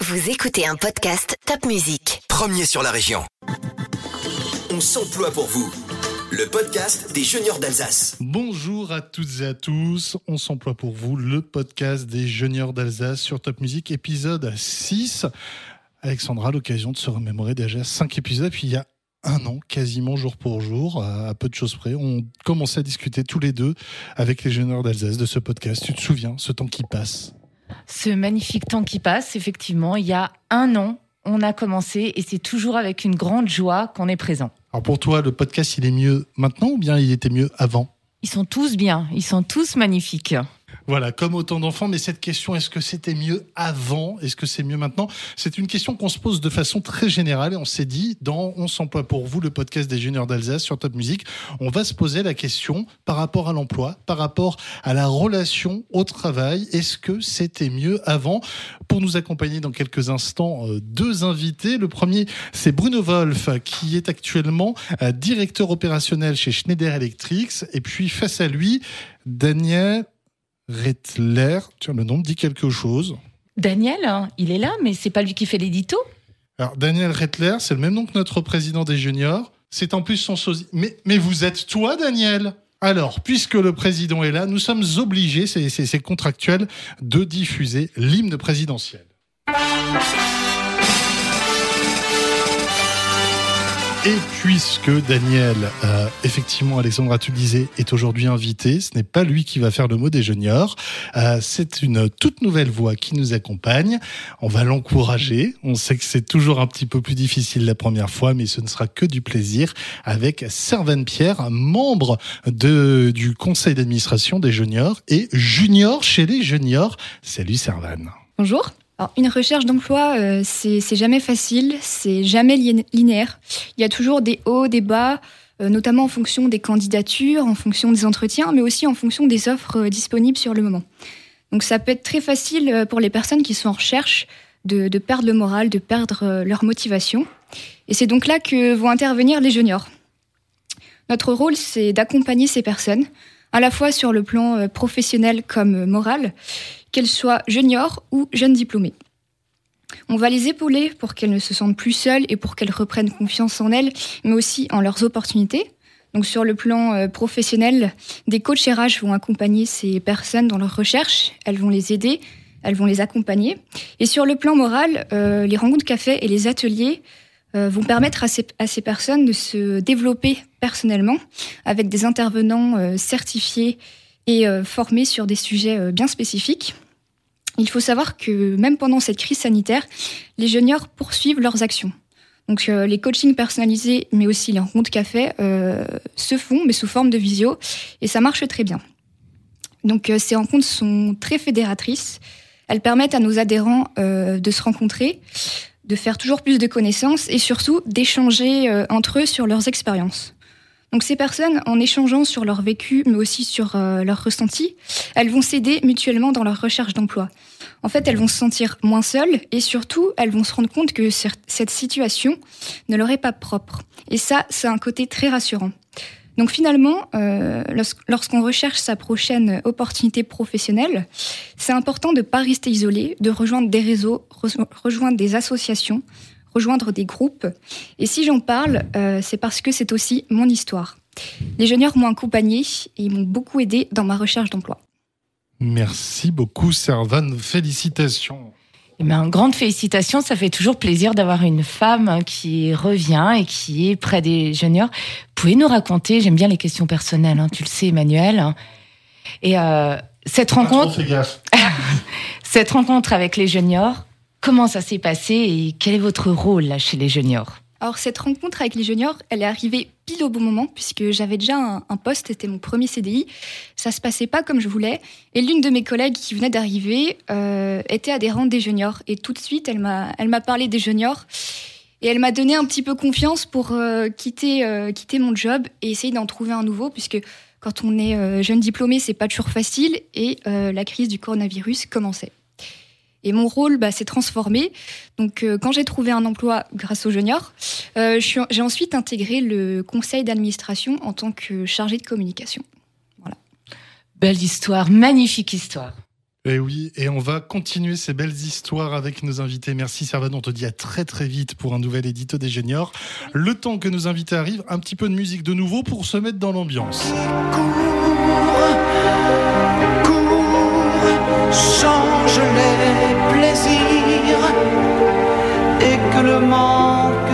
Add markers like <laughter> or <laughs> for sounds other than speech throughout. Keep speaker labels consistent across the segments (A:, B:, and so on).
A: Vous écoutez un podcast Top Music.
B: Premier sur la région. On s'emploie pour vous. Le podcast des juniors d'Alsace.
C: Bonjour à toutes et à tous. On s'emploie pour vous, le podcast des juniors d'Alsace sur Top Music, épisode 6. Alexandra, l'occasion de se remémorer déjà 5 épisodes. Puis il y a un an, quasiment jour pour jour, à peu de choses près, on commençait à discuter tous les deux avec les juniors d'Alsace de ce podcast. Tu te souviens, ce temps qui passe
D: Ce magnifique temps qui passe, effectivement, il y a un an, on a commencé et c'est toujours avec une grande joie qu'on est présent.
C: Alors pour toi, le podcast, il est mieux maintenant ou bien il était mieux avant?
D: Ils sont tous bien, ils sont tous magnifiques.
C: Voilà, comme autant d'enfants, mais cette question, est-ce que c'était mieux avant? Est-ce que c'est mieux maintenant? C'est une question qu'on se pose de façon très générale et on s'est dit, dans On s'emploie pour vous, le podcast des juniors d'Alsace sur Top Music, on va se poser la question par rapport à l'emploi, par rapport à la relation au travail. Est-ce que c'était mieux avant? Pour nous accompagner dans quelques instants, euh, deux invités. Le premier, c'est Bruno Wolf, qui est actuellement euh, directeur opérationnel chez Schneider Electric. Et puis face à lui, Daniel Rettler, tiens, le nom me dit quelque chose.
D: Daniel, hein, il est là, mais c'est pas lui qui fait l'édito.
C: Alors, Daniel Rettler, c'est le même nom que notre président des juniors. C'est en plus son sosie. Mais, mais vous êtes toi, Daniel? Alors, puisque le président est là, nous sommes obligés, c'est contractuel, de diffuser l'hymne présidentiel. Et puisque Daniel, euh, effectivement, Alexandra, tu disais, est aujourd'hui invité, ce n'est pas lui qui va faire le mot des juniors. Euh, c'est une toute nouvelle voix qui nous accompagne. On va l'encourager. On sait que c'est toujours un petit peu plus difficile la première fois, mais ce ne sera que du plaisir avec Servan Pierre, membre de, du conseil d'administration des juniors et junior chez les juniors. Salut Servan.
E: Bonjour. Alors, une recherche d'emploi, euh, c'est jamais facile, c'est jamais linéaire. Il y a toujours des hauts, des bas, euh, notamment en fonction des candidatures, en fonction des entretiens, mais aussi en fonction des offres euh, disponibles sur le moment. Donc ça peut être très facile euh, pour les personnes qui sont en recherche de, de perdre le moral, de perdre euh, leur motivation. Et c'est donc là que vont intervenir les juniors. Notre rôle, c'est d'accompagner ces personnes, à la fois sur le plan euh, professionnel comme euh, moral, qu'elles soient juniors ou jeunes diplômés. On va les épauler pour qu'elles ne se sentent plus seules et pour qu'elles reprennent confiance en elles, mais aussi en leurs opportunités. Donc sur le plan euh, professionnel, des coachs RH vont accompagner ces personnes dans leur recherche, elles vont les aider, elles vont les accompagner. Et sur le plan moral, euh, les rencontres café et les ateliers vont permettre à ces personnes de se développer personnellement avec des intervenants euh, certifiés et euh, formés sur des sujets euh, bien spécifiques. Il faut savoir que même pendant cette crise sanitaire, les juniors poursuivent leurs actions. Donc les coachings personnalisés, mais aussi les rencontres café, se font, mais sous forme de visio, et ça marche très bien. Donc ces rencontres sont très fédératrices. Elles permettent à nos adhérents de se rencontrer, de faire toujours plus de connaissances et surtout d'échanger entre eux sur leurs expériences. Donc ces personnes, en échangeant sur leur vécu, mais aussi sur euh, leurs ressentis, elles vont s'aider mutuellement dans leur recherche d'emploi. En fait, elles vont se sentir moins seules et surtout, elles vont se rendre compte que cette situation ne leur est pas propre. Et ça, c'est un côté très rassurant. Donc finalement, euh, lors- lorsqu'on recherche sa prochaine opportunité professionnelle, c'est important de ne pas rester isolé, de rejoindre des réseaux, re- rejoindre des associations, rejoindre des groupes. Et si j'en parle, euh, c'est parce que c'est aussi mon histoire. Les juniors m'ont accompagné et ils m'ont beaucoup aidé dans ma recherche d'emploi.
C: Merci beaucoup, Servan. Félicitations.
D: Eh bien, grande félicitations, ça fait toujours plaisir d'avoir une femme qui revient et qui est près des juniors. Vous pouvez nous raconter, j'aime bien les questions personnelles, hein, tu le sais Emmanuel. hein. Et euh, cette rencontre,
C: Fais gaffe. <laughs>
D: cette rencontre avec les juniors, comment ça s'est passé et quel est votre rôle là chez les juniors?
E: Alors cette rencontre avec les juniors, elle est arrivée pile au bon moment puisque j'avais déjà un, poste, c'était mon premier CDI. Ça se passait pas comme je voulais et l'une de mes collègues qui venait d'arriver euh, était adhérente des juniors et tout de suite elle m'a elle m'a parlé des juniors et elle m'a donné un petit peu confiance pour euh, quitter euh, quitter mon job et essayer d'en trouver un nouveau puisque quand on est jeune diplômé c'est pas toujours facile et la crise du coronavirus commençait. Et mon rôle bah, s'est transformé. Donc, euh, quand j'ai trouvé un emploi grâce aux juniors, euh, j'ai ensuite intégré le conseil d'administration en tant que chargée de communication.
D: Belle histoire, magnifique histoire.
C: Et eh oui, et on va continuer ces belles histoires avec nos invités. Merci Servan, on te dit à très très vite pour un nouvel édito des juniors. Le temps que nos invités arrivent, un petit peu de musique de nouveau pour se mettre dans l'ambiance. change les et que le manque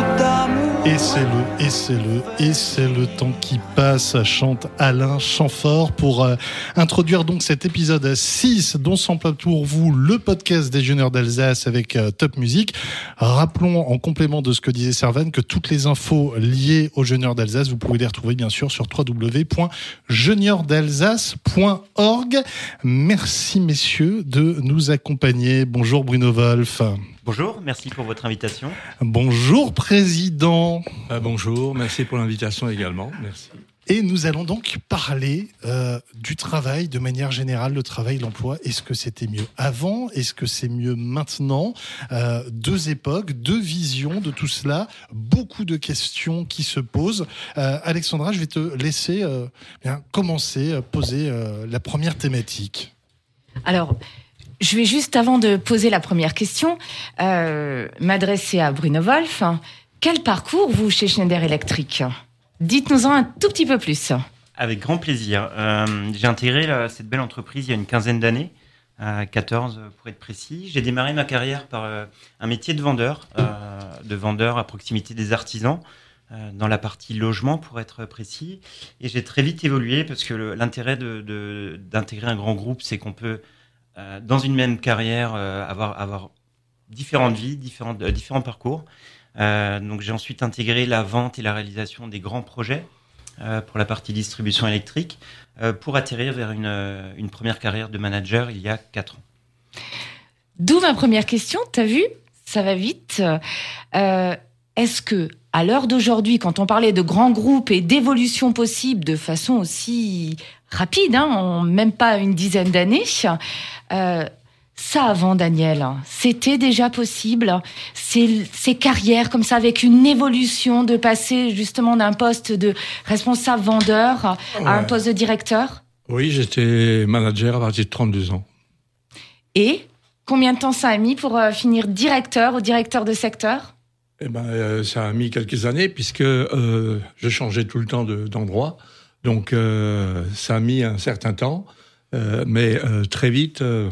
C: et c'est le, et c'est le, et c'est le temps qui passe, chante Alain Chamfort pour euh, introduire donc cet épisode 6 dont s'emploie pour vous le podcast des juniors d'Alsace avec euh, Top Music. Rappelons en complément de ce que disait Servan que toutes les infos liées aux juniors d'Alsace, vous pouvez les retrouver bien sûr sur www.juniordalsace.org. Merci messieurs de nous accompagner. Bonjour Bruno Wolf.
F: Bonjour, merci pour votre invitation.
C: Bonjour Président.
G: Euh, bonjour, merci pour l'invitation également. Merci.
C: Et nous allons donc parler euh, du travail de manière générale, le travail, l'emploi. Est-ce que c'était mieux avant? Est-ce que c'est mieux maintenant? Euh, Deux époques, deux visions de tout cela, beaucoup de questions qui se posent. Alexandra, je vais te laisser bien, commencer, poser la première thématique.
D: Alors, je vais juste, avant de poser la première question, euh, m'adresser à Bruno Wolf. Quel parcours, vous, chez Schneider Electric? Dites-nous-en un tout petit peu plus.
F: Avec grand plaisir. Euh, j'ai intégré cette belle entreprise il y a une quinzaine d'années, à 14 pour être précis. J'ai démarré ma carrière par euh, un métier de vendeur, de vendeur à proximité des artisans, dans la partie logement pour être précis. Et j'ai très vite évolué parce que l'intérêt d'intégrer un grand groupe, c'est qu'on peut euh, dans une même carrière, euh, avoir, différentes vies, euh, différents parcours. donc j'ai ensuite intégré la vente et la réalisation des grands projets pour la partie distribution électrique, pour atterrir vers une, une, première carrière de manager il y a quatre ans.
D: D'où ma première question, tu as vu, ça va vite. Est-ce que, à l'heure d'aujourd'hui, quand on parlait de grands groupes et d'évolution possible de façon aussi rapide, hein, en même pas une dizaine d'années, euh, ça avant Daniel, c'était déjà possible. Ces, ces, carrières comme ça, avec une évolution de passer justement d'un poste de responsable vendeur à un poste de directeur?
G: Oui, j'étais manager à partir de 32 ans.
D: Et combien de temps ça a mis pour euh, finir directeur ou directeur de secteur?
G: Eh ben, euh, ça a mis quelques années puisque je changeais tout le temps d'endroit. Donc ça a mis un certain temps. Euh, mais euh, très vite, euh,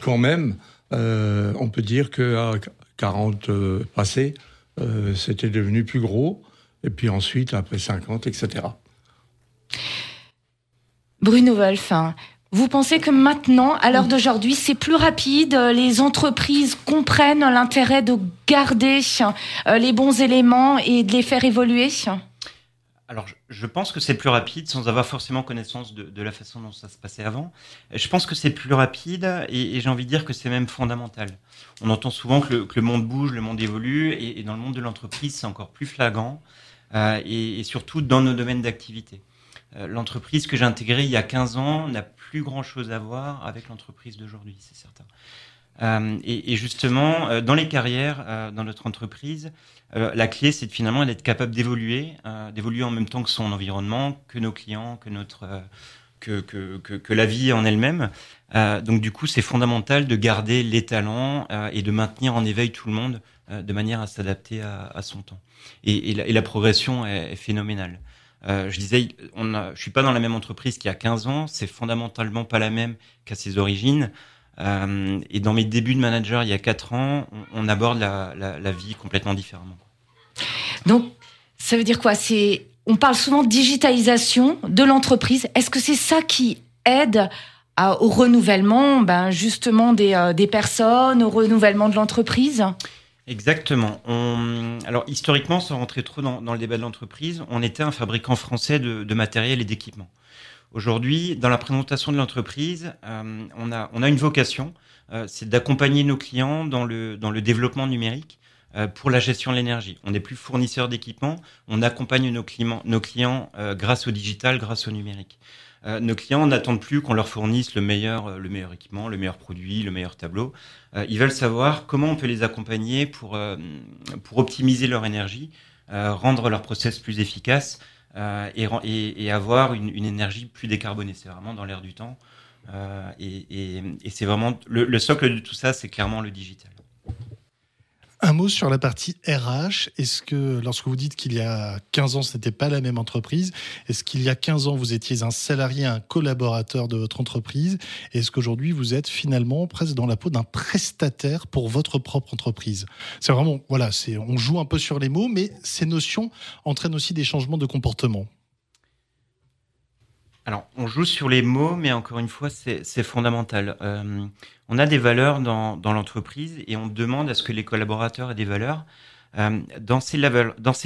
G: quand même, on peut dire qu'à 40 passés, c'était devenu plus gros. Et puis ensuite, après 50, etc.
D: Bruno Wolf, hein, vous pensez que maintenant, à l'heure d'aujourd'hui, c'est plus rapide, les entreprises comprennent l'intérêt de garder les bons éléments et de les faire évoluer?
F: Alors, je pense que c'est plus rapide sans avoir forcément connaissance de, la façon dont ça se passait avant. Je pense que c'est plus rapide et, j'ai envie de dire que c'est même fondamental. On entend souvent que le, monde bouge, le monde évolue et, dans le monde de l'entreprise, c'est encore plus flagrant euh, et, surtout dans nos domaines d'activité. Euh, l'entreprise que j'ai intégrée il y a 15 ans n'a plus grand-chose à voir avec l'entreprise d'aujourd'hui, c'est certain. Euh, et, justement, euh, dans les carrières, dans notre entreprise, la clé, c'est finalement d'être capable d'évoluer, d'évoluer en même temps que son environnement, que nos clients, que notre que, que, que, la vie en elle-même. donc du coup, c'est fondamental de garder les talents et de maintenir en éveil tout le monde de manière à s'adapter à, son temps. Et, la, progression est phénoménale. Euh, je disais, on a, je suis pas dans la même entreprise qu'il y a 15 ans, c'est fondamentalement pas la même qu'à ses origines. Euh, et dans mes débuts de manager il y a quatre ans, on, aborde la, vie complètement différemment.
D: Donc, ça veut dire quoi? C'est on parle souvent de digitalisation de l'entreprise. Est-ce que c'est ça qui aide au renouvellement, ben justement des, euh, des personnes, au renouvellement de l'entreprise?
F: Exactement. alors historiquement, sans rentrer trop dans, le débat de l'entreprise, on était un fabricant français de, de matériel et d'équipement. Aujourd'hui, dans la présentation de l'entreprise, euh, on, a, on a une vocation, euh, c'est d'accompagner nos clients dans le, dans le développement numérique euh, pour la gestion de l'énergie. On n'est plus fournisseur d'équipements, on accompagne nos clients, nos clients grâce au digital, grâce au numérique. Nos clients n'attendent plus qu'on leur fournisse le meilleur, le meilleur équipement, le meilleur produit, le meilleur tableau. ils veulent savoir comment on peut les accompagner pour, optimiser leur énergie, rendre leur process plus efficace, euh, et, et, avoir une, énergie plus décarbonée. C'est vraiment dans l'air du temps. et, c'est vraiment le socle de tout ça, c'est clairement le digital.
C: Un mot sur la partie RH. Est-ce que lorsque vous dites qu'il y a 15 ans, ce n'était pas la même entreprise, est-ce qu'il y a 15 ans, vous étiez un salarié, un collaborateur de votre entreprise? Est-ce qu'aujourd'hui, vous êtes finalement presque dans la peau d'un prestataire pour votre propre entreprise? C'est vraiment, voilà, on joue un peu sur les mots, mais ces notions entraînent aussi des changements de comportement.
F: Alors, on joue sur les mots, mais encore une fois, c'est fondamental. Euh, on a des valeurs dans, l'entreprise et on demande à ce que les collaborateurs aient des valeurs. Euh, dans ces,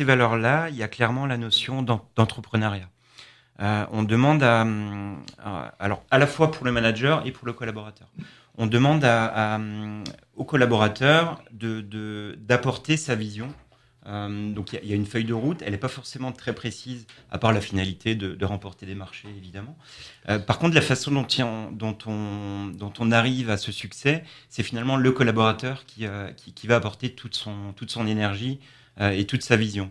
F: valeurs-là, il y a clairement la notion d'entrepreneuriat. Euh, on demande à, alors à la fois pour le manager et pour le collaborateur. On demande à, au collaborateur d'apporter sa vision euh, donc il y, a une feuille de route, elle n'est pas forcément très précise, à part la finalité de, remporter des marchés, évidemment. Euh, par contre, la façon dont, on, arrive à ce succès, c'est finalement le collaborateur qui, euh, va apporter toute son, énergie et toute sa vision.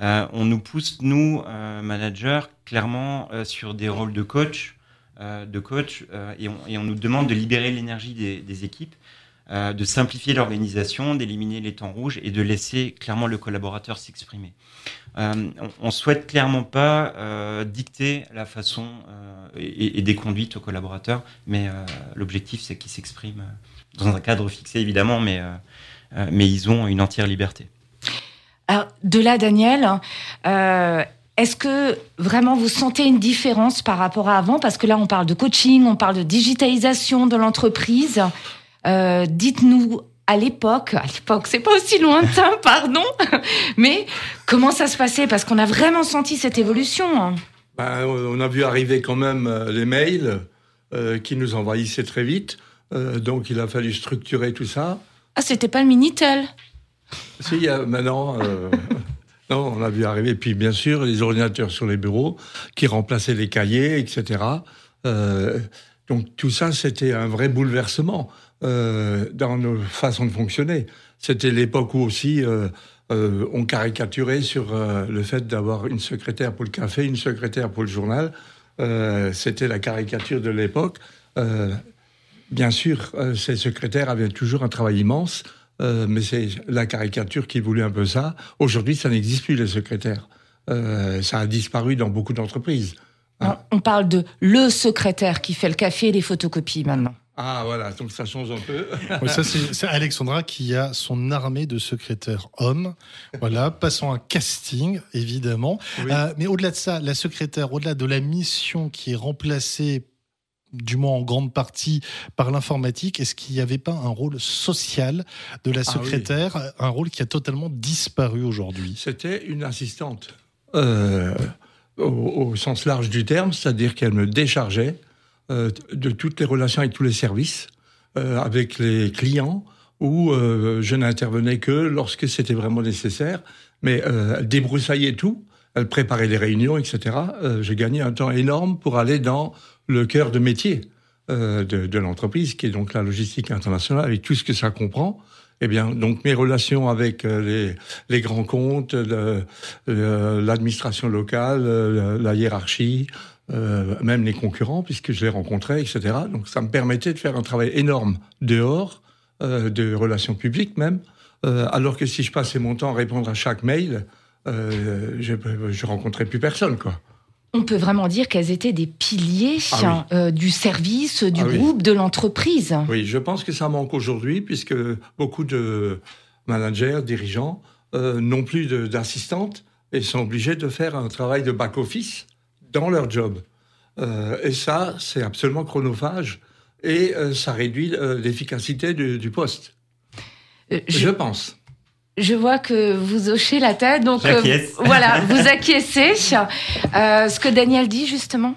F: on nous pousse, nous, managers, clairement sur des rôles de coach, de coach et on, nous demande de libérer l'énergie des équipes euh, de simplifier l'organisation, d'éliminer les temps rouges et de laisser clairement le collaborateur s'exprimer. Euh, on, ne souhaite clairement pas euh, dicter la façon et, des conduites aux collaborateurs, mais l'objectif c'est qu'ils s'expriment dans un cadre fixé évidemment, mais, mais ils ont une entière liberté.
D: Alors, de là, Daniel, est-ce que vraiment vous sentez une différence par rapport à avant? Parce que là, on parle de coaching, on parle de digitalisation de l'entreprise. Euh, dites-nous à l'époque, à l'époque, c'est pas aussi lointain, <laughs> pardon, mais comment ça se passait? Parce qu'on a vraiment senti cette évolution.
G: Ben, on a vu arriver quand même euh, les mails euh, qui nous envahissaient très vite, donc il a fallu structurer tout ça.
D: Ah, c'était pas le Minitel? <laughs>
G: Si, maintenant. <laughs> non, on a vu arriver. Puis bien sûr, les ordinateurs sur les bureaux qui remplaçaient les cahiers, etc. donc tout ça, c'était un vrai bouleversement. Euh, dans nos façons de fonctionner. C'était l'époque où aussi euh, euh, on caricaturait sur le fait d'avoir une secrétaire pour le café, une secrétaire pour le journal. C'était la caricature de l'époque. bien sûr, ces secrétaires avaient toujours un travail immense, mais c'est la caricature qui voulait un peu ça. Aujourd'hui, ça n'existe plus, les secrétaires. ça a disparu dans beaucoup d'entreprises.
D: On parle de le secrétaire qui fait le café et les photocopies maintenant.
G: Ah voilà, donc ça change un peu. <laughs>
C: ça c'est Alexandra qui a son armée de secrétaires hommes. Voilà, passons un casting évidemment. Euh, mais au-delà de ça, la secrétaire, au-delà de la mission qui est remplacée du moins en grande partie par l'informatique, est-ce qu'il n'y avait pas un rôle social de la ah secrétaire, un rôle qui a totalement disparu aujourd'hui?
G: C'était une assistante, euh, au, sens large du terme, c'est-à-dire qu'elle me déchargeait euh, de toutes les relations avec tous les services, euh, avec les clients, où euh, je n'intervenais que lorsque c'était vraiment nécessaire. Mais elle débroussaillait tout, elle préparait les réunions, etc. J'ai gagné un temps énorme pour aller dans le cœur de métier de, l'entreprise, qui est donc la logistique internationale, avec tout ce que ça comprend. Eh bien, donc mes relations avec les grands comptes, l'administration locale, la hiérarchie, euh, même les concurrents, puisque je les rencontrais, etc. Donc ça me permettait de faire un travail énorme dehors, euh, de relations publiques même, euh, alors que si je passais mon temps à répondre à chaque mail, je ne rencontrais plus personne, quoi.
D: On peut vraiment dire qu'elles étaient des piliers ah du service, du ah groupe, de l'entreprise.
G: Oui, je pense que ça manque aujourd'hui, puisque beaucoup de managers, dirigeants, n'ont plus d'assistantes et sont obligés de faire un travail de back-office dans leur job. Euh, et ça, c'est absolument chronophage et euh, ça réduit euh, l'efficacité du, poste. Je, pense.
D: Je vois que vous hochez la tête, donc voilà, vous acquiescez. ce que Daniel dit justement.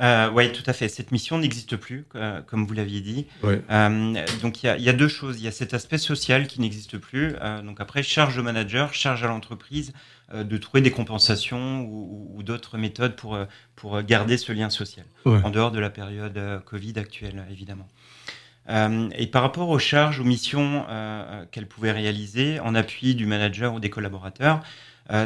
F: Oui, tout à fait. Cette mission n'existe plus, comme vous l'aviez dit. donc il y, y, a deux choses. Il y a cet aspect social qui n'existe plus. donc après, charge au manager, charge à l'entreprise euh, de trouver des compensations ou, d'autres méthodes pour, euh, pour garder ce lien social, en dehors de la période euh, Covid actuelle, évidemment. Euh, et par rapport aux charges, aux missions euh, qu'elle pouvait réaliser en appui du manager ou des collaborateurs, euh,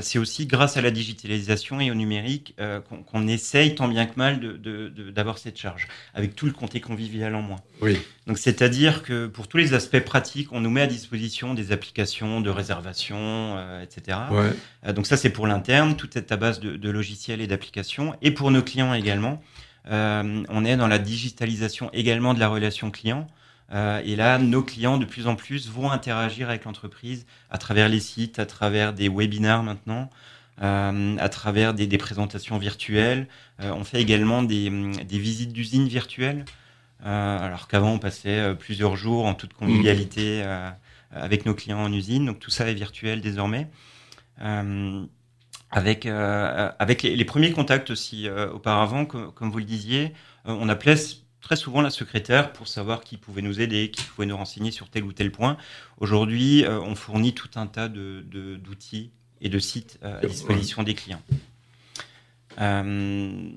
F: c'est aussi grâce à la digitalisation et au numérique euh, qu'on essaye tant bien que mal d'avoir de, de, d'avoir cette charge, avec tout le comté convivial en moins.
G: Oui.
F: Donc c'est-à-dire que pour tous les aspects pratiques, on nous met à disposition des applications de réservation, euh, etc.
G: Ouais.
F: Euh, donc ça c'est pour l'interne, tout est à base de, de logiciels et d'applications. Et pour nos clients également, euh, on est dans la digitalisation également de la relation client. Euh, et là, nos clients de plus en plus vont interagir avec l'entreprise à travers les sites, à travers des webinars maintenant, euh, à travers des, des présentations virtuelles. Euh, on fait également des, des visites d'usines virtuelles. Alors qu'avant, on passait plusieurs jours en toute convivialité euh, avec nos clients en usine. Donc tout ça est virtuel désormais. Avec avec les, les premiers contacts aussi auparavant, co- comme vous le disiez, on appelait très souvent la secrétaire pour savoir qui pouvait nous aider, qui pouvait nous renseigner sur tel ou tel point. Aujourd'hui, euh, on fournit tout un tas de de- d'outils et de sites euh, à disposition des clients. Euh,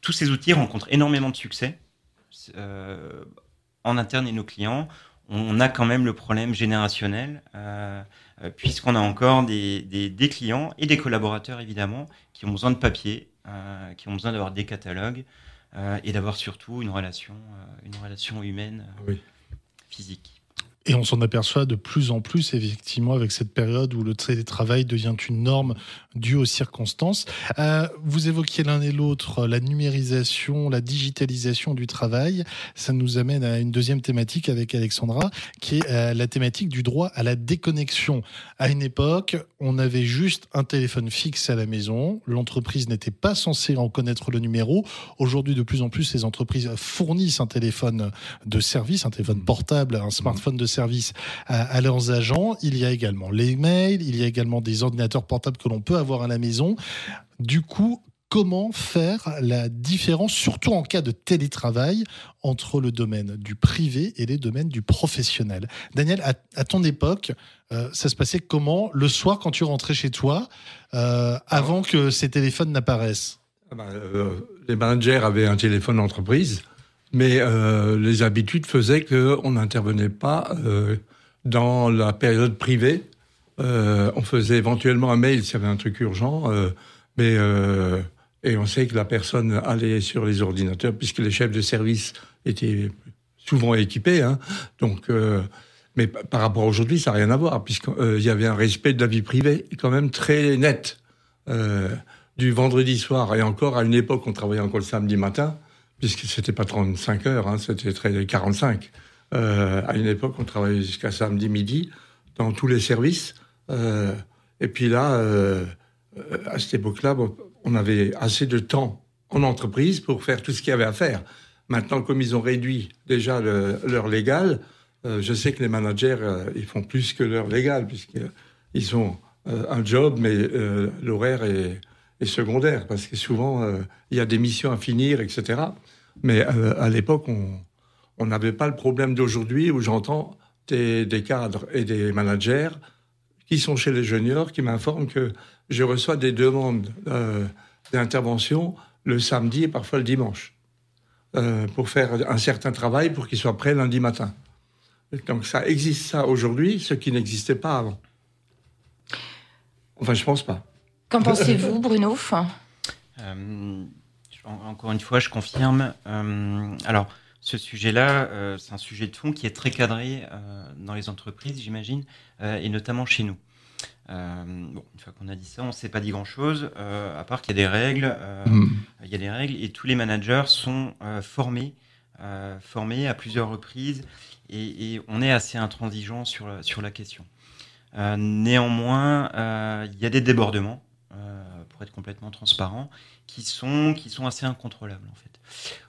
F: tous ces outils rencontrent énormément de succès en interne et nos clients. On a quand même le problème générationnel, puisqu'on a encore des, des, des clients et des collaborateurs évidemment qui ont besoin de papier, qui ont besoin d'avoir des catalogues et d'avoir surtout une relation, euh, une relation humaine euh,
G: Oui.
F: physique.
C: Et on s'en aperçoit de plus en plus, effectivement, avec cette période où le télétravail devient une norme due aux circonstances. Euh, vous évoquiez l'un et l'autre la numérisation, la digitalisation du travail. Ça nous amène à une deuxième thématique avec Alexandra, qui est euh, la thématique du droit à la déconnexion. À une époque, on avait juste un téléphone fixe à la maison. L'entreprise n'était pas censée en connaître le numéro. Aujourd'hui, de plus en plus, les entreprises fournissent un téléphone de service, un téléphone portable, un smartphone de service à, à leurs agents. Il y a également les mails, il y a également des ordinateurs portables que l'on peut avoir à la maison. Du coup, comment faire la différence, surtout en cas de télétravail, entre le domaine du privé et les domaines du professionnel? Daniel, à, ton époque, euh, ça se passait comment le soir quand tu rentrais chez toi, euh, avant que ces téléphones n'apparaissent?
G: Ah ben, euh, les managers avaient un téléphone d'entreprise, mais euh, les habitudes faisaient qu'on n'intervenait pas euh, dans la période privée. Euh, on faisait éventuellement un mail s'il y avait un truc urgent, mais et on sait que la personne allait sur les ordinateurs puisque les chefs de service étaient souvent équipés. Hein, donc, mais pa- par rapport à aujourd'hui, ça n'a rien à voir puisqu'il y avait un respect de la vie privée quand même très net. Du vendredi soir et encore à une époque on travaillait encore le samedi matin puisque c'était pas 35 heures hein, c'était très 45 euh, à une époque on travaillait jusqu'à samedi midi dans tous les services. Euh, et puis là euh, à cette époque-là on avait assez de temps en entreprise pour faire tout ce qu'il y avait à faire. Maintenant comme ils ont réduit déjà l'heure légale je sais que les managers ils font plus que l'heure légale puisqu'ils ont un job mais l'horaire est est secondaire, parce que souvent, euh, il y a des missions à finir, etc. Mais euh, à l'époque, on n'avait pas le problème d'aujourd'hui où j'entends des, cadres et des managers qui sont chez les juniors qui m'informent que je reçois des demandes euh, d'intervention le samedi et parfois le dimanche pour faire un certain travail pour qu'il soit prêt lundi matin. Donc ça existe ça aujourd'hui, ce qui n'existait pas avant. Enfin, je pense pas.
D: Qu'en pensez-vous, Bruno
F: Euh, en- encore une fois, je confirme. Euh, alors, ce sujet-là, euh, c'est un sujet de fond qui est très cadré euh, dans les entreprises, j'imagine, euh, et notamment chez nous. Euh, bon, une fois qu'on a dit ça, on ne s'est pas dit grand-chose, euh, à part qu'il y a des règles. euh,
G: Mm.
F: Il y a des règles et tous les managers sont euh, formés, euh, formés à plusieurs reprises et, et on est assez intransigeant sur la, sur la question. Euh, néanmoins, euh, il y a des débordements, euh, pour être complètement transparent, qui sont, qui sont assez incontrôlables en fait.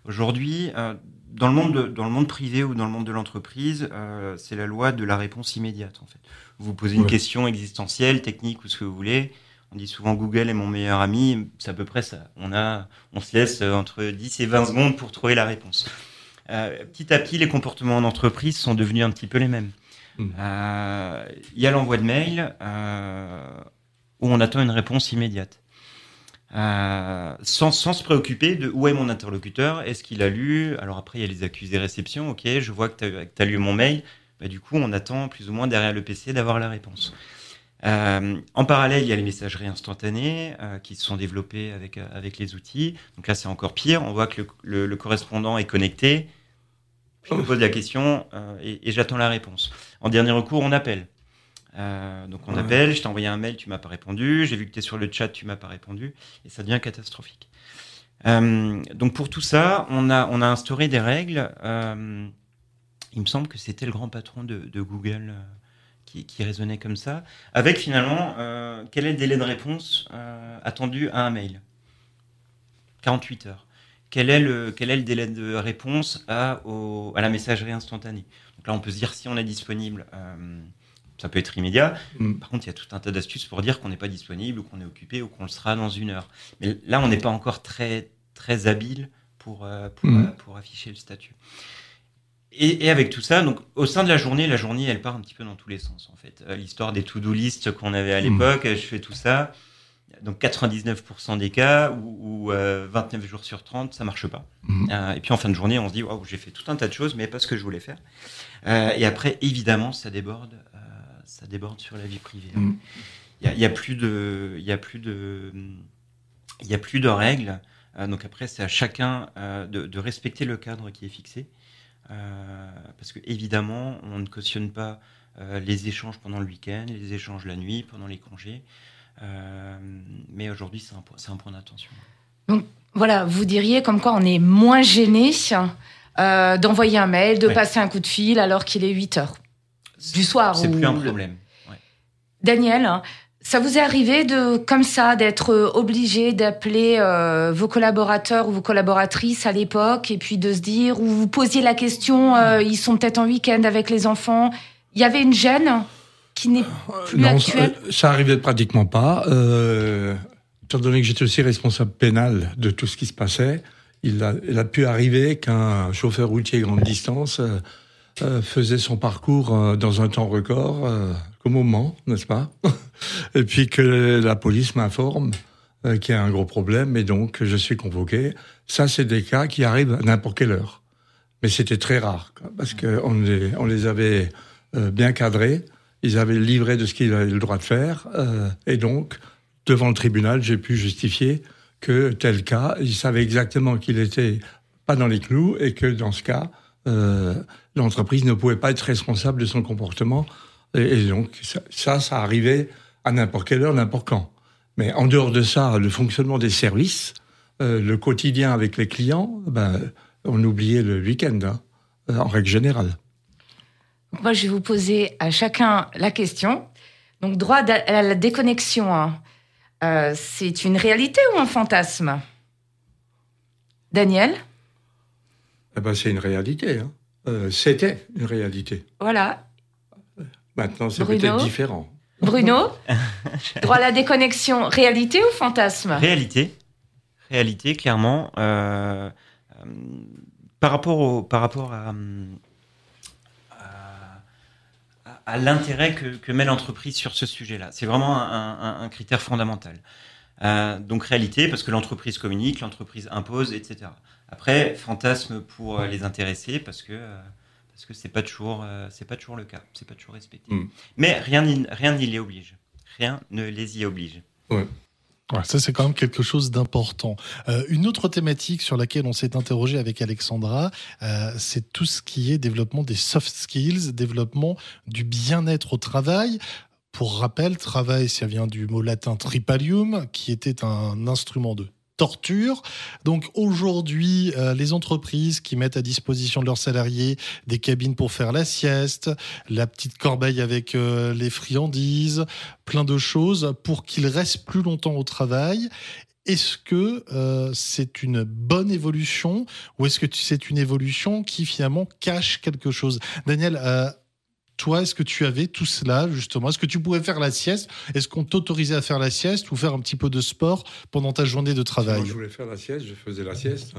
F: Aujourd'hui, euh, dans, le monde de- dans le monde privé ou dans le monde de l'entreprise, euh, c'est la loi de la réponse immédiate en fait. Vous posez une
G: Ouais.
F: question existentielle, technique ou ce que vous voulez, on dit souvent Google est mon meilleur ami, c'est à peu près ça. On, a, on se laisse entre 10 et 20 secondes pour trouver la réponse. Petit à petit, les comportements en entreprise sont devenus un petit peu les mêmes.
G: Mm.
F: Euh, Il y a l'envoi de mail où on attend une réponse immédiate. Euh, sans, sans se préoccuper de où est mon interlocuteur, est-ce qu'il a lu? Alors après, il y a les accusés réception, ok, je vois que tu as, lu mon mail, bah, du coup, on attend plus ou moins derrière le PC d'avoir la réponse. Euh, en parallèle, il y a les messageries instantanées euh, qui se sont développées avec, avec les outils. Donc là, c'est encore pire. On voit que le, le, correspondant est connecté. Je me pose la question euh, et, et j'attends la réponse. En dernier recours, on appelle. Euh, donc on appelle, je t'ai envoyé un mail, tu m'as pas répondu, j'ai vu que tu es sur le chat, tu m'as pas répondu, et ça devient catastrophique. Euh, donc pour tout ça, on a, on a instauré des règles. Euh, il me semble que c'était le grand patron de, de Google qui, qui, raisonnait comme ça, avec finalement quel est le délai de réponse attendu à un mail? 48 heures. Quel est, le, quel est le délai de réponse à, au, à la messagerie instantanée? Donc là, on peut se dire si on est disponible ça peut être immédiat. Mm. Par contre, il y a tout un tas d'astuces pour dire qu'on n'est pas disponible ou qu'on est occupé ou qu'on le sera dans une heure. Mais là, on n'est pas encore très, très habile pour, euh, pour, mm. euh, pour, afficher le statut. Et, et, avec tout ça, donc au sein de la journée, la journée, elle part un petit peu dans tous les sens en fait. Euh, L'histoire des to-do list qu'on avait à mm. l'époque, mm. je fais tout ça. Donc 99% des cas ou, ou 29 jours sur 30, ça marche pas. et puis en fin de journée, on se dit waouh, j'ai fait tout un tas de choses, mais pas ce que je voulais faire. et après, évidemment, ça déborde ça déborde sur la vie privée. Il mm. n'y a, a, plus de, il y a plus de, il y a plus de règles. Euh, donc après, c'est à chacun euh, de, de, respecter le cadre qui est fixé, euh, parce que évidemment, on ne cautionne pas les échanges pendant le week-end, les échanges la nuit, pendant les congés. Mais aujourd'hui, c'est un, un, point d'attention.
D: Donc voilà, vous diriez comme quoi on est moins gêné d'envoyer un mail, de ouais. passer un coup de fil alors qu'il est 8 heures du soir.
F: C'est plus un problème. Ouais.
D: Daniel, ça vous est arrivé de, comme ça, d'être obligé d'appeler euh, vos collaborateurs ou vos collaboratrices à l'époque et puis de se dire, ou vous posiez la question, euh, ils sont peut-être en week-end avec les enfants. Il y avait une gêne qui n'est plus
G: non,
D: actuelle?
G: ça, ça arrivait pratiquement pas. Euh, étant donné que j'étais aussi responsable pénal de tout ce qui se passait, il a, il a pu arriver qu'un chauffeur routier grande distance euh, faisait son parcours euh, dans un temps record, euh, au moment, n'est-ce pas <laughs> Et puis que la police m'informe euh, qu'il y a un gros problème et donc je suis convoqué. Ça, c'est des cas qui arrivent à n'importe quelle heure. Mais c'était très rare, parce qu'on les, avait euh, bien cadrés, ils avaient livré de ce qu'ils avaient le droit de faire, euh, et donc, devant le tribunal, j'ai pu justifier que tel cas, ils savaient exactement qu'il était pas dans les clous et que dans ce cas, euh, l'entreprise ne pouvait pas être responsable de son comportement. Et, et donc, ça, ça, ça, arrivait à n'importe quelle heure, n'importe quand. Mais en dehors de ça, le fonctionnement des services, euh, le quotidien avec les clients, ben, on oubliait le week-end, hein, en règle générale.
D: Moi, je vais vous poser à chacun la question. Donc, droit à la déconnexion, hein. euh, c'est une réalité ou un fantasme? Daniel?
G: Eh ben, c'est une réalité. Hein. Euh, C'était une réalité.
D: Voilà.
G: Maintenant, c'est peut-être différent.
D: Bruno, <laughs> droit à la déconnexion, réalité ou fantasme?
F: Réalité. Réalité, clairement. Euh, euh, par rapport, au, par rapport à, à, à l'intérêt que, que, met l'entreprise sur ce sujet-là. C'est vraiment un, un, un, critère fondamental. Euh, donc réalité, parce que l'entreprise communique, l'entreprise impose, etc. Après, fantasme pour les intéresser, parce que euh, parce que c'est pas toujours euh, c'est pas toujours le cas, c'est pas toujours respecté. Mm. Mais rien rien n'y les oblige, rien ne les y oblige.
G: Ouais.
C: Ouais, ça, c'est quand même quelque chose d'important. Euh, une autre thématique sur laquelle on s'est interrogé avec Alexandra, euh, c'est tout ce qui est développement des soft skills, développement du bien-être au travail. Pour rappel, travail, ça vient du mot latin tripalium, qui était un instrument de torture. Donc aujourd'hui, euh, les entreprises qui mettent à disposition de leurs salariés des cabines pour faire la sieste, la petite corbeille avec euh, les friandises, plein de choses pour qu'ils restent plus longtemps au travail. Est-ce que euh, c'est une bonne évolution ou est-ce que c'est une évolution qui finalement cache quelque chose? Daniel, euh, toi, est-ce que tu avais tout cela, justement? Est-ce que tu pouvais faire la sieste? Est-ce qu'on t'autorisait à faire la sieste ou faire un petit peu de sport pendant ta journée de travail?
G: Moi, je voulais faire la sieste, je faisais la sieste.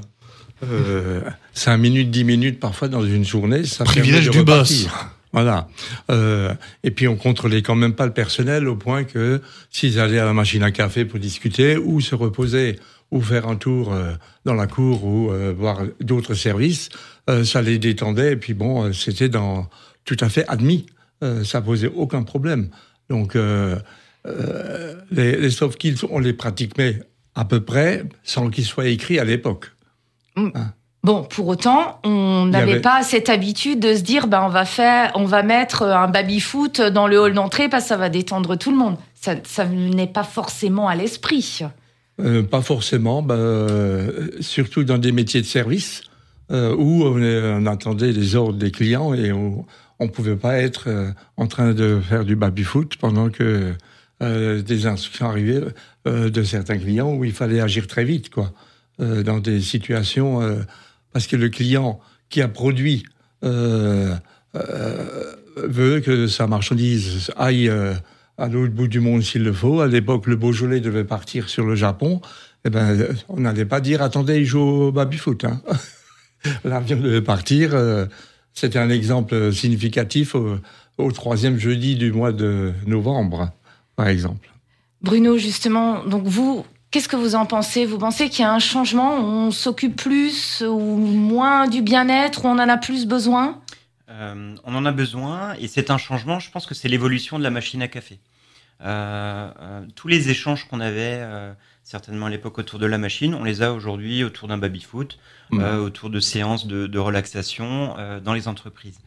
G: Euh, 5 minutes, 10 minutes parfois dans une journée. Ça
C: Privilège du boss.
G: Voilà. Euh, et puis on contrôlait quand même pas le personnel au point que s'ils allaient à la machine à café pour discuter ou se reposer ou faire un tour euh, dans la cour ou euh, voir d'autres services, ça les détendait. Et puis bon, c'était dans tout à fait admis. Euh, ça posait aucun problème. Donc euh, euh, les, les soft skills, on les pratiquait à peu près sans qu'ils soient écrits à l'époque.
D: Bon, pour autant, on n'avait
G: avait-
D: pas cette habitude de se dire, ben, on va faire, on va mettre un baby-foot dans le hall d'entrée parce que ça va détendre tout le monde. Ça, ça n'est pas forcément à l'esprit.
G: Euh, pas forcément, bah, euh, surtout dans des métiers de service euh, où on, on attendait les ordres des clients et on ne pouvait pas être euh, en train de faire du baby-foot pendant que euh, des instructions arrivaient euh, de certains clients où il fallait agir très vite, quoi, dans des situations parce que le client qui a produit veut que sa marchandise aille à l'autre bout du monde s'il le faut. À l'époque, le Beaujolais devait partir sur le Japon. Eh ben, on n'allait pas dire attendez, il joue au baby-foot. Hein. <laughs> L'avion devait partir. C'était un exemple significatif au, au troisième jeudi du mois de novembre, par exemple.
D: Bruno, justement, donc vous, qu'est-ce que vous en pensez? Vous pensez qu'il y a un changement? On s'occupe plus ou moins du bien-être Ou on en a plus besoin?
F: Euh, on en a besoin et c'est un changement. Je pense que c'est l'évolution de la machine à café. Euh, euh, tous les échanges qu'on avait euh, certainement à l'époque autour de la machine, on les a aujourd'hui autour d'un baby-foot,
G: Mhm.
F: euh, autour de séances de, de relaxation euh, dans les entreprises.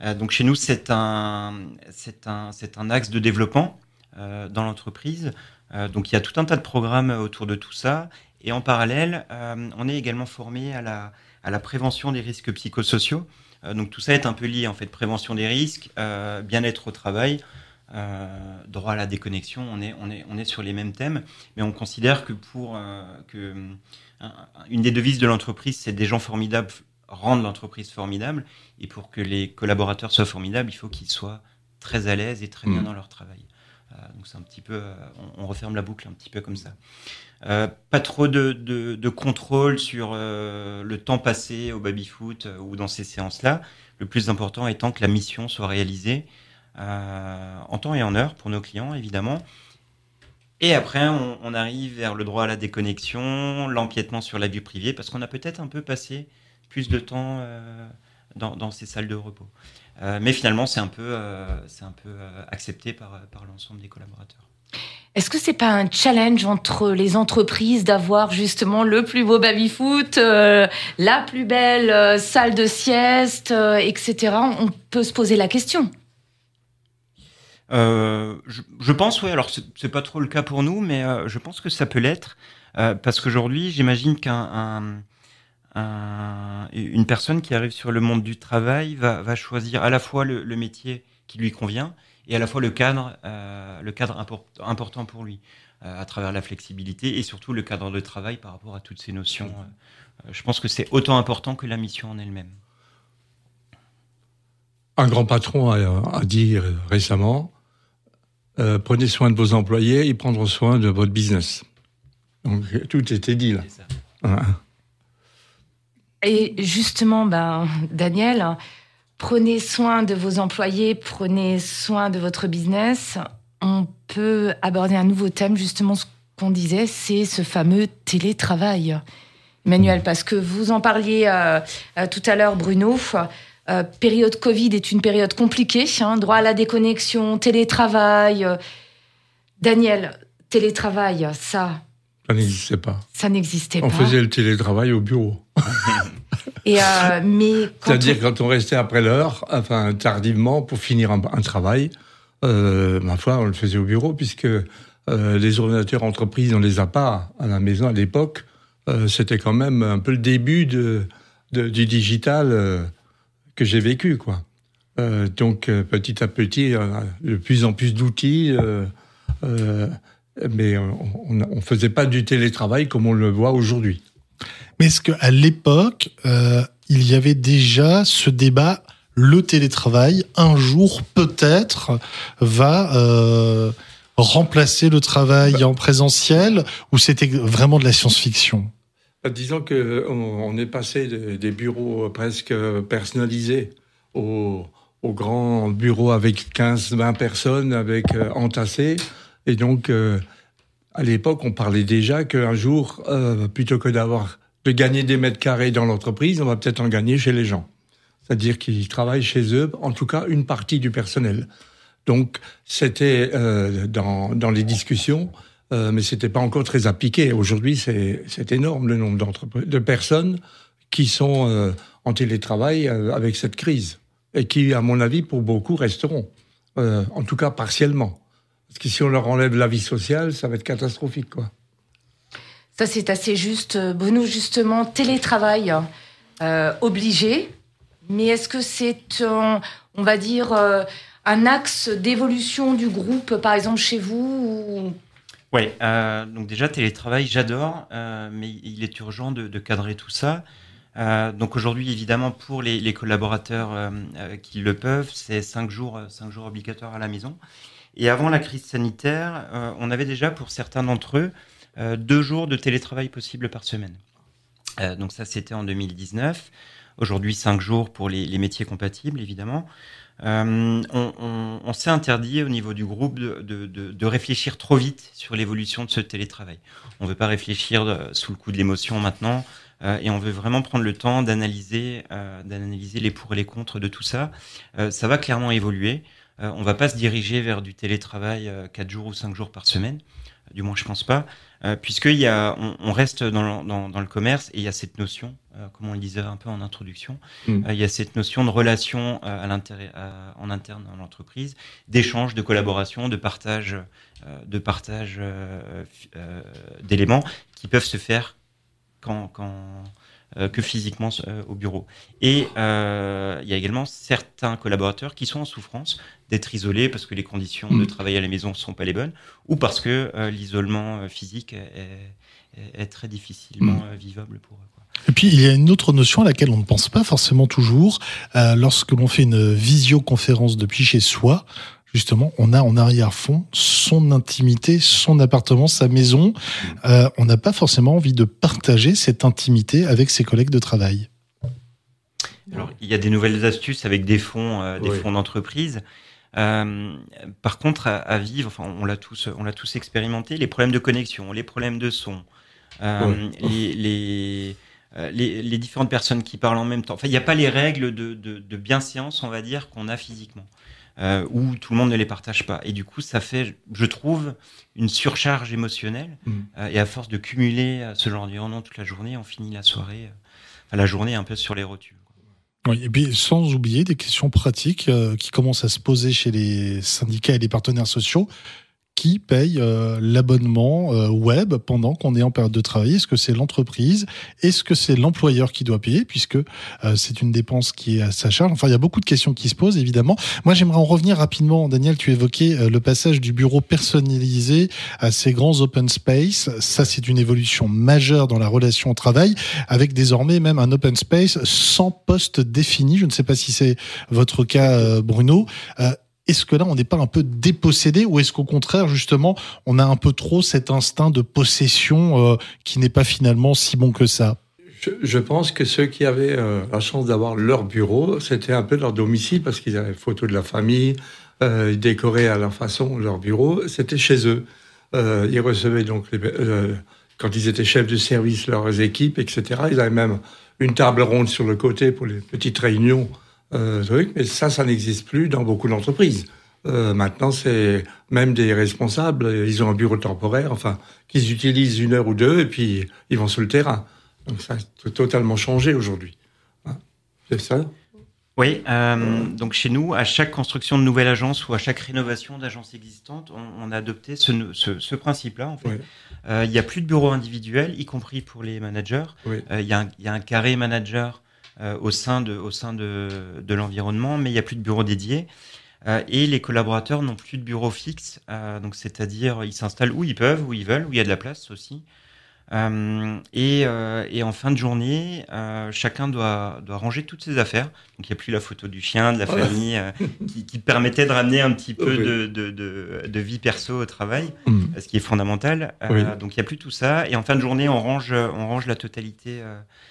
F: Euh, donc chez nous, c'est un, c'est un, c'est un axe de développement dans l'entreprise. Donc il y a tout un tas de programmes autour de tout ça. Et en parallèle, on est également formé à la, à la prévention des risques psychosociaux. Donc tout ça est un peu lié en fait, prévention des risques, bien-être au travail, euh, droit à la déconnexion. On est, on est, on est sur les mêmes thèmes, mais on considère que pour euh, que un- une des devises de l'entreprise, c'est des gens formidables rendent l'entreprise formidable, et pour que les collaborateurs soient formidables, il faut qu'ils soient très à l'aise et très bien
G: Mhm.
F: dans leur travail. Euh, donc c'est un petit peu, euh, on, on referme la boucle un petit peu comme ça. Euh, pas trop de, de, de contrôle sur euh, le temps passé au baby-foot euh, ou dans ces séances-là. Le plus important étant que la mission soit réalisée euh, en temps et en heure pour nos clients, évidemment. Et après, on, arrive vers le droit à la déconnexion, l'empiètement sur la vie privée, parce qu'on a peut-être un peu passé plus de temps euh, dans, ces salles de repos. Euh, mais finalement, c'est un peu, euh, c'est un peu euh, accepté par, par l'ensemble des collaborateurs.
D: Est-ce que c'est pas un challenge entre les entreprises d'avoir justement le plus beau baby-foot, euh, la plus belle euh, salle de sieste, euh, etc. On peut se poser la question.
F: Euh, je, je pense, oui. Alors, c'est pas trop le cas pour nous, mais euh, je pense que ça peut l'être. Euh, parce qu'aujourd'hui, j'imagine qu'un un- un- une personne qui arrive sur le monde du travail va, va choisir à la fois le, le métier qui lui convient et à la fois le cadre, euh, le cadre import- important pour lui, euh, à travers la flexibilité et surtout le cadre de travail par rapport à toutes ces notions. Euh, je pense que c'est autant important que la mission en elle-même.
G: Un grand patron a, a dit récemment euh, prenez soin de vos employés, ils prendront soin de votre business. Donc tout était dit là.
D: Et justement, ben, Daniel, prenez soin de vos employés, prenez soin de votre business. On peut aborder un nouveau thème, justement, ce qu'on disait, c'est ce fameux télétravail. Emmanuel, parce que vous en parliez euh, euh, tout à l'heure, Bruno. Euh, période Covid est une période compliquée. hein, droit à la déconnexion, télétravail. euh. Daniel, télétravail, ça,
G: Ça n'existait pas.
D: ça n'existait
G: On
D: pas.
G: faisait le télétravail au bureau. <laughs>
D: Et, euh, mais
G: C'est-à-dire
D: on-
G: quand on restait après l'heure, enfin tardivement, pour finir un, un travail, euh, ma foi, on le faisait au bureau, puisque euh, les ordinateurs entreprises, on les a pas à la maison à l'époque. C'était quand même un peu le début de, de- du digital que j'ai vécu, quoi. Euh, donc euh, petit à petit, a de plus en plus d'outils, euh, euh, mais on ne faisait pas du télétravail comme on le voit aujourd'hui.
C: Mais est-ce qu'à l'époque, euh, il y avait déjà ce débat, le télétravail, un jour peut-être, va euh, remplacer le travail en présentiel, ou c'était vraiment de la science-fiction?
G: Disons que on, on est passé de- des bureaux presque personnalisés aux, au grand bureau avec 15-20 personnes, avec euh, entassés. Et donc, à l'époque, on parlait déjà qu'un jour, plutôt que d'avoir de gagner des mètres carrés dans l'entreprise, on va peut-être en gagner chez les gens. C'est-à-dire qu'ils travaillent chez eux, en tout cas une partie du personnel. Donc, c'était dans, dans les discussions euh, mais c'était pas encore très appliqué. Aujourd'hui, c'est énorme le nombre de personnes qui sont euh, en télétravail euh, avec cette crise et qui, à mon avis, pour beaucoup resteront, euh, en tout cas partiellement. Parce que si on leur enlève la vie sociale, ça va être catastrophique, quoi.
D: Ça, c'est assez juste. Bruno, justement, télétravail obligé, mais est-ce que c'est, on va dire, un axe d'évolution du groupe, par exemple chez vous ou
F: oui, euh, donc déjà télétravail, j'adore, euh, mais il est urgent de, de cadrer tout ça. Euh, donc aujourd'hui, évidemment, pour les, les collaborateurs euh, euh, qui le peuvent, c'est cinq jours, cinq jours obligatoires à la maison. Et avant la crise sanitaire, on avait déjà pour certains d'entre eux deux jours de télétravail possible par semaine. donc ça, c'était en 2019. Aujourd'hui, cinq jours pour les, les métiers compatibles, évidemment. Euh, on, s'est interdit au niveau du groupe de, de, de, réfléchir trop vite sur l'évolution de ce télétravail. On ne veut pas réfléchir euh, sous le coup de l'émotion maintenant, euh, et on veut vraiment prendre le temps d'analyser, d'analyser les pour et les contre de tout ça. Ça va clairement évoluer. on va pas se diriger vers du télétravail 4 jours ou 5 jours par semaine du moins je pense pas, euh, puisqu'il y a, on, on reste dans le, dans, dans le, commerce et il y a cette notion, euh, comme on le disait un peu en introduction, mm. euh, il y a cette notion de relation euh, à l'intérêt, en interne dans l'entreprise, d'échange, de collaboration, de partage, euh, de partage euh, d'éléments qui peuvent se faire quand, quand que physiquement au bureau. Et il y a également certains collaborateurs qui sont en souffrance d'être isolé parce que les conditions mmh. de travail à la maison ne sont pas les bonnes ou parce que euh, l'isolement euh, physique est, est, est, très difficilement mmh. vivable pour eux. Quoi.
C: Et puis il y a une autre notion à laquelle on ne pense pas forcément toujours euh, lorsque l'on fait une visioconférence depuis chez soi. Justement, on a en arrière-fond son intimité, son appartement, sa maison. Euh, on n'a pas forcément envie de partager cette intimité avec ses collègues de travail.
F: Alors, il y a des nouvelles astuces avec des fonds, euh, des oui. fonds d'entreprise. Euh, par contre, à, à, vivre, enfin, on l'a tous, on l'a tous expérimenté, les problèmes de connexion, les problèmes de son, euh, les, les, les, les, différentes personnes qui parlent en même temps. Enfin, il n'y a pas les règles de, de, de bienséance, on va dire, qu'on a physiquement. Euh, où tout le monde ne les partage pas. Et du coup, ça fait, je trouve, une surcharge émotionnelle. Mmh. Euh, et à force de cumuler euh, ce genre d'environnement toute la journée, on finit la soirée, enfin, la journée un peu sur les rotules.
C: Oui, et puis sans oublier des questions pratiques euh, qui commencent à se poser chez les syndicats et les partenaires sociaux qui paye euh, l'abonnement euh, web pendant qu'on est en période de travail? Est-ce que c'est l'entreprise? Est-ce que c'est l'employeur qui doit payer puisque euh, c'est une dépense qui est à sa charge? Enfin, il y a beaucoup de questions qui se posent évidemment. Moi, j'aimerais en revenir rapidement. Daniel, tu évoquais euh, le passage du bureau personnalisé à ces grands open space. Ça, c'est une évolution majeure dans la relation au travail, avec désormais même un open space sans poste défini. Je ne sais pas si c'est votre cas, euh, Bruno. Euh, est-ce que là, on n'est pas un peu dépossédé ou est-ce qu'au contraire, justement, on a un peu trop cet instinct de possession euh, qui n'est pas finalement si bon que ça?
G: Je, pense que ceux qui avaient euh, la chance d'avoir leur bureau, c'était un peu leur domicile parce qu'ils avaient photo de la famille, euh, ils décoraient à leur façon leur bureau, c'était chez eux. Euh, ils recevaient donc, euh, quand ils étaient chefs de service, leurs équipes, etc. Ils avaient même une table ronde sur le côté pour les petites réunions euh, truc, mais ça, ça n'existe plus dans beaucoup d'entreprises. Euh, maintenant, c'est même des responsables, ils ont un bureau temporaire, enfin, qu'ils utilisent une heure ou deux, et puis ils vont sur le terrain. Donc ça a totalement changé aujourd'hui. Hein c'est ça?
F: Oui, euh, donc chez nous, à chaque construction de nouvelle agence ou à chaque rénovation d'agence existante, on, on, a adopté ce, ce, ce principe-là. En fait. oui. euh, il n'y a plus de bureau individuel, y compris pour les managers.
G: Oui.
F: Euh, il, y a un, il y a un carré manager euh, au sein de, au sein de, de l'environnement, mais il n'y a plus de bureau dédié. Euh, et les collaborateurs n'ont plus de bureau fixe, euh, donc c'est-à-dire ils s'installent où ils peuvent, où ils veulent, où il y a de la place aussi. Euh, et, euh, et, en fin de journée, euh, chacun doit, doit ranger toutes ses affaires. Donc il n'y a plus la photo du chien, de la famille, euh, qui, qui, permettait de ramener un petit peu oui. de, de, de, de, vie perso au travail, mmh. ce qui est fondamental. Euh, oui. Donc il n'y a plus tout ça. Et en fin de journée, on range, on range la totalité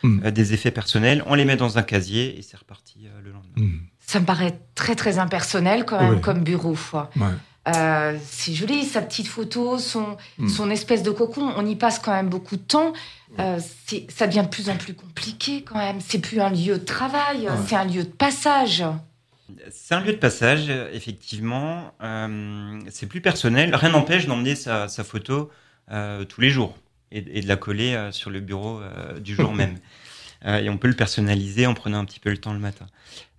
F: mmh. des effets personnels, on les met dans un casier et c'est reparti le lendemain. Mmh.
D: Ça me paraît très très impersonnel quand même
G: Oui.
D: comme bureau.
G: Ouais.
D: Euh, c'est joli, sa petite photo, son,
G: Mm.
D: son espèce de cocon. On y passe quand même beaucoup de temps. Euh, c'est- ça devient de plus en plus compliqué quand même. C'est plus un lieu de travail,
G: Ouais.
D: c'est un lieu de passage.
F: C'est un lieu de passage, effectivement. Euh, c'est plus personnel. Rien n'empêche d'emmener sa, sa photo euh, tous les jours et, et de la coller euh, sur le bureau euh, du jour <laughs> même. Euh, et on peut le personnaliser en prenant un petit peu le temps le matin.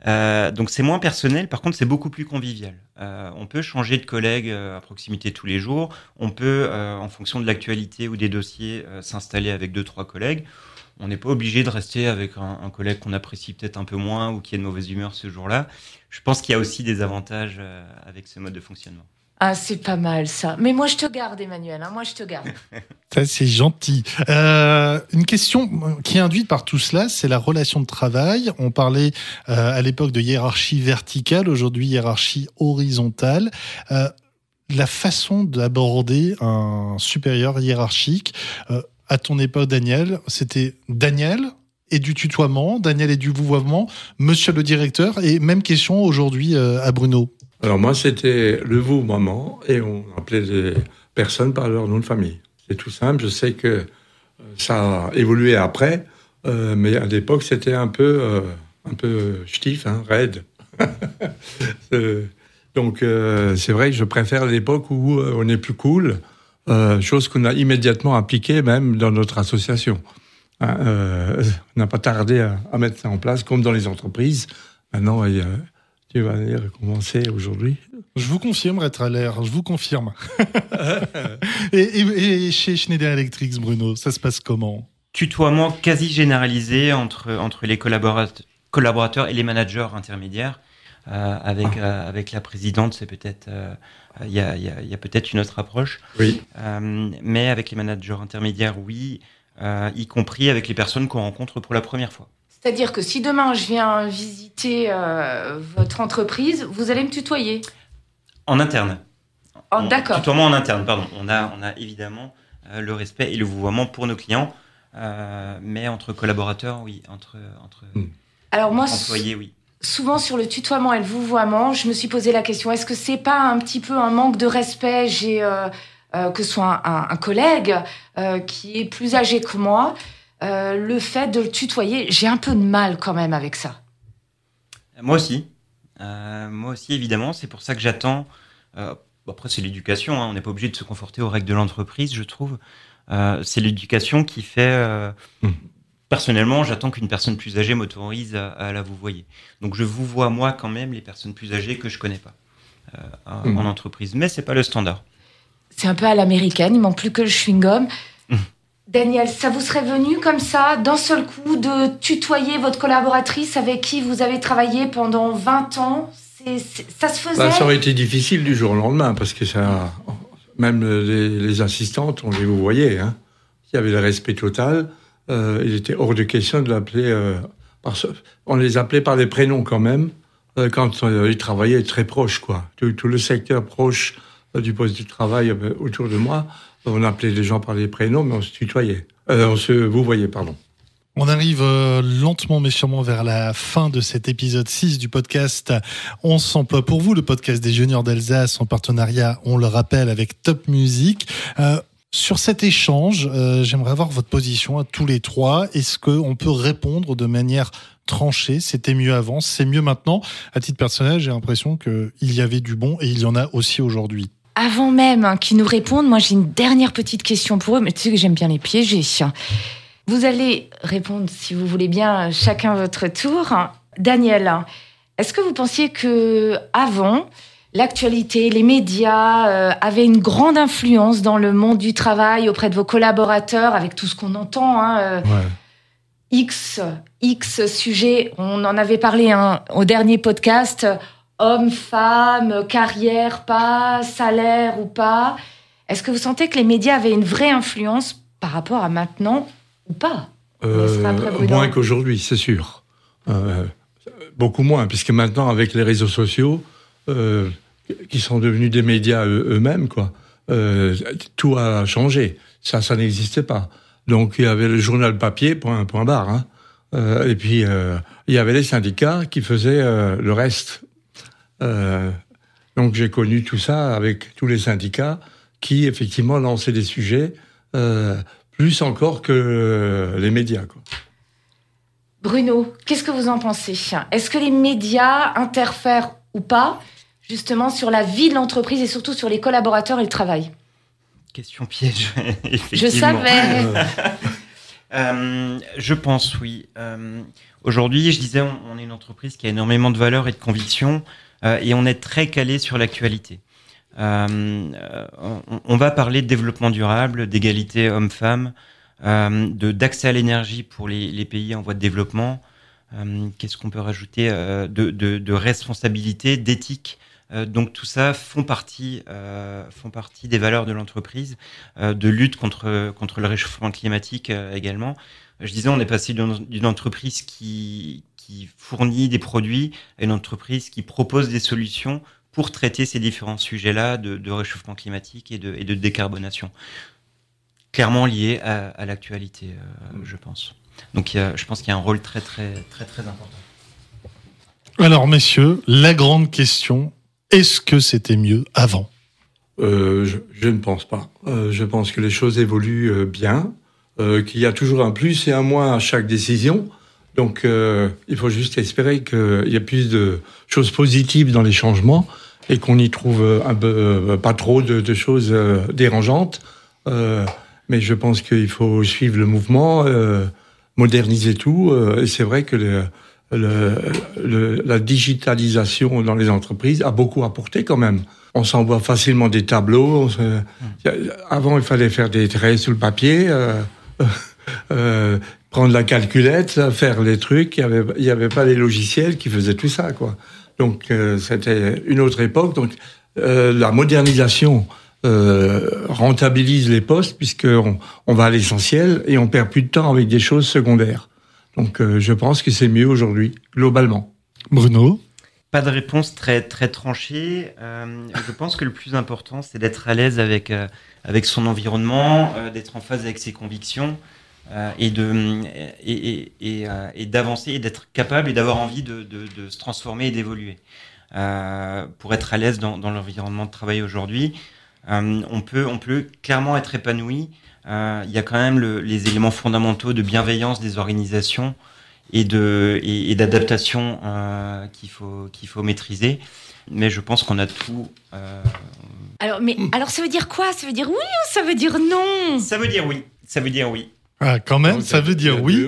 F: Euh, donc c'est moins personnel, par contre c'est beaucoup plus convivial. Euh, on peut changer de collègue à proximité tous les jours. On peut, en fonction de l'actualité ou des dossiers, s'installer avec deux trois collègues. On n'est pas obligé de rester avec un, collègue qu'on apprécie peut-être un peu moins ou qui est de mauvaise humeur ce jour-là. Je pense qu'il y a aussi des avantages avec ce mode de fonctionnement.
D: Ah, c'est pas mal ça. Mais moi je te garde, Emmanuel. hein, moi je te garde. <laughs>
C: Ça, c'est gentil. Euh, une question qui est induite par tout cela, c'est la relation de travail. On parlait euh, à l'époque de hiérarchie verticale, aujourd'hui hiérarchie horizontale. Euh, la façon d'aborder un supérieur hiérarchique, euh, à ton époque, Daniel, c'était Daniel et du tutoiement, Daniel et du vouvoiement, monsieur le directeur, et même question aujourd'hui euh, à Bruno.
G: Alors moi, c'était le vous, maman, et on appelait les personnes par leur nom de famille. C'est tout simple. Je sais que euh, ça a évolué après, euh, mais à l'époque, c'était un peu, euh, peu ch'tif, hein, raide. <laughs> Euh, Donc c'est vrai que je préfère l'époque où on est plus cool, chose qu'on a immédiatement appliquée même dans notre association. Hein, <laughs> on n'a pas tardé à, à mettre ça en place, comme dans les entreprises. Maintenant, il y a- tu vas aller recommencer aujourd'hui.
C: Je vous confirme être à l'air, je vous confirme. <laughs> et, et- et chez Schneider Electric, Bruno, ça se passe comment?
F: Tutoiement quasi généralisé entre, entre les collaborateurs, collaborateurs et les managers intermédiaires. Euh, avec, euh, avec la présidente, c'est peut-être euh, il y a, il y a- y a peut-être une autre approche.
G: Oui.
F: Euh, mais avec les managers intermédiaires, oui, euh, y compris avec les personnes qu'on rencontre pour la première fois.
D: C'est-à-dire que si demain je viens visiter euh, votre entreprise, vous allez me tutoyer.
F: En interne.
D: Oh,
F: On-
D: D'accord.
F: Tutoiement en interne, pardon. On a, on a évidemment euh, le respect et le vouvoiement pour nos clients, euh, mais entre collaborateurs, oui, entre, entre
G: Hmm.
D: Alors moi,
F: employés, oui.
D: souvent sur le tutoiement et le vouvoiement, je me suis posé la question est-ce que c'est pas un petit peu un manque de respect? J'ai euh, euh, que ce soit un, un- un collègue euh, qui est plus âgé que moi, euh, le fait de le tutoyer, j'ai un peu de mal quand même avec ça.
F: Moi aussi. Euh, moi aussi, évidemment. C'est pour ça que j'attends. euh, bon, après, c'est l'éducation. hein, on n'est pas obligé de se conforter aux règles de l'entreprise, je trouve. Euh, c'est l'éducation qui fait. euh,
G: Hmm.
F: Personnellement, j'attends qu'une personne plus âgée m'autorise à, à la vous voyer. Donc, je vous vois moi quand même les personnes plus âgées que je connais pas euh, en-
G: Hmm.
F: en entreprise. Mais c'est pas le standard.
D: C'est un peu à l'américaine, il manque plus que le chewing-gum. Daniel, ça vous serait venu comme ça, d'un seul coup, de tutoyer votre collaboratrice avec qui vous avez travaillé pendant 20 ans? Ça se faisait
G: Bah, ça aurait été difficile du jour au lendemain parce que ça, même les, les assistantes, on les vous voyez, hein. Il y avait le respect total. Euh, il était hors de question de l'appeler. euh, on les appelait par des prénoms quand même euh, quand euh, ils travaillaient très proches, quoi. Tout, tout le secteur proche du poste de travail autour de moi, on appelait les gens par les prénoms, mais on se tutoyait. Euh, on se vous voyez, pardon.
C: On arrive euh, lentement mais sûrement vers la fin de cet épisode 6 du podcast On s'emploie pour vous, le podcast des juniors d'Alsace en partenariat, on le rappelle, avec Top Music. Euh, sur cet échange, j'aimerais avoir votre position à tous les trois. Est-ce qu'on peut répondre de manière tranchée? C'était mieux avant, c'est mieux maintenant À titre personnel, j'ai l'impression qu'il y avait du bon et il y en a aussi aujourd'hui.
D: Avant même hein, qu'ils nous répondent, moi j'ai une dernière petite question pour eux, mais tu sais que j'aime bien les piéger. Vous allez répondre, si vous voulez bien, chacun votre tour. Daniel, est-ce que vous pensiez que avant l'actualité, les médias euh, avaient une grande influence dans le monde du travail auprès de vos collaborateurs, avec tout ce qu'on entend hein, euh, X, X sujets. On en avait parlé hein, au dernier podcast. Hommes, femmes, carrière, pas, salaire ou pas. Est-ce que vous sentez que les médias avaient une vraie influence par rapport à maintenant ou pas?
G: Euh, moins qu'aujourd'hui, c'est sûr. Euh, beaucoup moins, puisque maintenant, avec les réseaux sociaux, euh, qui sont devenus des médias eux- eux-mêmes, quoi, euh, tout a changé. Ça, ça n'existait pas. Donc, il y avait le journal papier, point, point barre. Hein. Et puis, il y avait les syndicats qui faisaient le reste. Euh, donc, j'ai connu tout ça avec tous les syndicats qui, effectivement, lançaient des sujets euh, plus encore que les médias. Quoi.
D: Bruno, qu'est-ce que vous en pensez? Est-ce que les médias interfèrent ou pas justement sur la vie de l'entreprise et surtout sur les collaborateurs et le travail?
F: Question piège. <laughs>
D: Je savais.
F: Euh, je pense, oui. Euh, Aujourd'hui, je disais, on, on est une entreprise qui a énormément de valeurs et de convictions, euh, et on est très calé sur l'actualité. Euh, euh, on, va parler de développement durable, d'égalité homme-femme, euh, d'accès à l'énergie pour les, pays en voie de développement. Euh, Qu'est-ce qu'on peut rajouter euh, de, de, de responsabilité, d'éthique? Euh, donc tout ça font partie, euh, font partie des valeurs de l'entreprise, euh, de lutte contre contre le réchauffement climatique euh, également. Je disais, on est passé d'une entreprise qui qui fournit des produits à une entreprise qui propose des solutions pour traiter ces différents sujets-là de, de réchauffement climatique et de, et de décarbonation. Clairement lié à, à l'actualité, euh, je pense. Donc il y a, je pense qu'il y a un rôle très très très très important.
C: Alors, messieurs, la grande question, est-ce que c'était mieux avant?
G: Euh, je, je ne pense pas. Euh, je pense que les choses évoluent euh, bien, euh, qu'il y a toujours un plus et un moins à chaque décision. Donc, euh, il faut juste espérer qu'il y ait plus de choses positives dans les changements et qu'on y trouve euh, euh, pas trop de, choses dérangeantes. Mais je pense qu'il faut suivre le mouvement, moderniser tout. et c'est vrai que la digitalisation dans les entreprises a beaucoup apporté quand même. On s'envoie facilement des tableaux. a- Avant, il fallait faire des traits sur le papier, <laughs> prendre la calculette, faire les trucs. Il n'y avait, il y avait pas les logiciels qui faisaient tout ça, quoi. Donc, euh, c'était une autre époque. Donc, euh, la modernisation euh, rentabilise les postes puisqu'on on va à l'essentiel et on perd plus de temps avec des choses secondaires. Donc, euh, je pense que c'est mieux aujourd'hui, globalement.
C: Bruno?
F: Pas de réponse très très tranchée. Euh, je pense que le plus important, c'est d'être à l'aise avec euh, avec son environnement, euh, d'être en phase avec ses convictions euh, et de et et, et, euh, et d'avancer et d'être capable et d'avoir envie de, de, de se transformer et d'évoluer. Euh, pour être à l'aise dans, dans l'environnement de travail aujourd'hui, euh, on peut on peut clairement être épanoui. Il y a quand même le, les éléments fondamentaux de bienveillance des organisations et de et, et d'adaptation qu'il faut qu'il faut maîtriser. Mais je pense qu'on a tout. euh,
D: Alors, mais alors ça veut dire quoi? Ça veut dire oui ou ça veut dire non?
F: Ça veut dire oui. Ça veut dire oui.
C: Ah, Quand même, ça veut dire oui.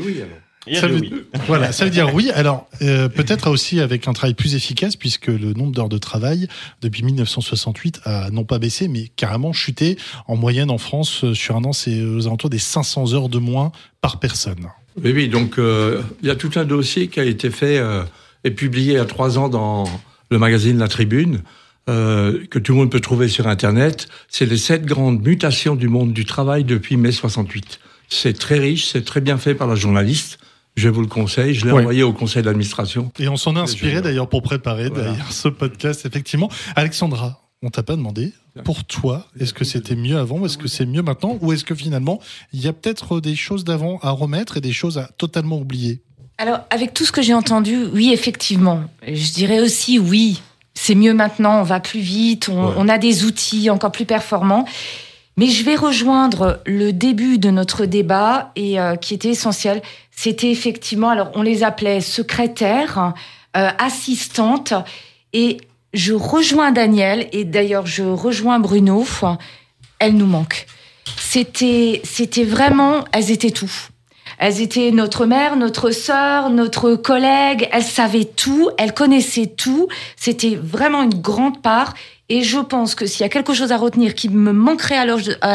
C: Ça veut,
F: oui. <laughs>
C: voilà, ça veut dire oui. Alors, euh, peut-être aussi avec un travail plus efficace, puisque le nombre d'heures de travail depuis 1968 a non pas baissé, mais carrément chuté. En moyenne, en France, euh, sur un an, c'est aux alentours des 500 heures de moins par personne.
G: Oui, oui, donc euh, il y a tout un dossier qui a été fait euh, et publié il y a trois ans dans le magazine La Tribune, euh, que tout le monde peut trouver sur Internet. C'est les sept grandes mutations du monde du travail depuis mai 68. C'est très riche, c'est très bien fait par la journaliste. Je vous le conseille. Je l'ai
C: Ouais.
G: envoyé au conseil d'administration.
C: Et on s'en est inspiré d'ailleurs pour préparer
G: Voilà.
C: d'ailleurs ce podcast, effectivement. Alexandra, on t'a pas demandé. Pour toi, est-ce que c'était mieux avant ou est-ce que c'est mieux maintenant ou est-ce que finalement il y a peut-être des choses d'avant à remettre et des choses à totalement oublier?
D: Alors, avec tout ce que j'ai entendu, oui, effectivement. Je dirais aussi oui. C'est mieux maintenant, on va plus vite, on,
G: Ouais.
D: on a des outils encore plus performants. Mais je vais rejoindre le début de notre débat et euh, qui était essentiel. C'était effectivement, alors on les appelait secrétaires, euh, assistantes, et je rejoins Daniel et d'ailleurs je rejoins Bruno. Elles nous manquent. C'était, c'était vraiment, elles étaient tout. Elles étaient notre mère, notre sœur, notre collègue. Elles savaient tout, elles connaissaient tout. C'était vraiment une grande part. Et je pense que s'il y a quelque chose à retenir qui me manquerait à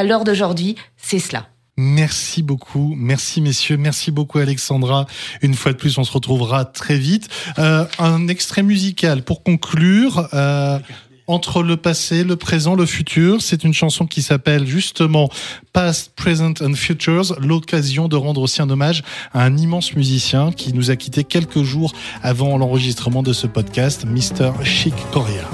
D: l'heure- d'aujourd'hui, c'est cela.
C: Merci beaucoup, merci messieurs, merci beaucoup Alexandra. Une fois de plus, on se retrouvera très vite. Euh, un extrait musical pour conclure. euh, entre le passé, le présent, le futur, c'est une chanson qui s'appelle justement Past, Present and Futures, l'occasion de rendre aussi un hommage à un immense musicien qui nous a quitté quelques jours avant l'enregistrement de ce podcast, Mr. Chic Corea.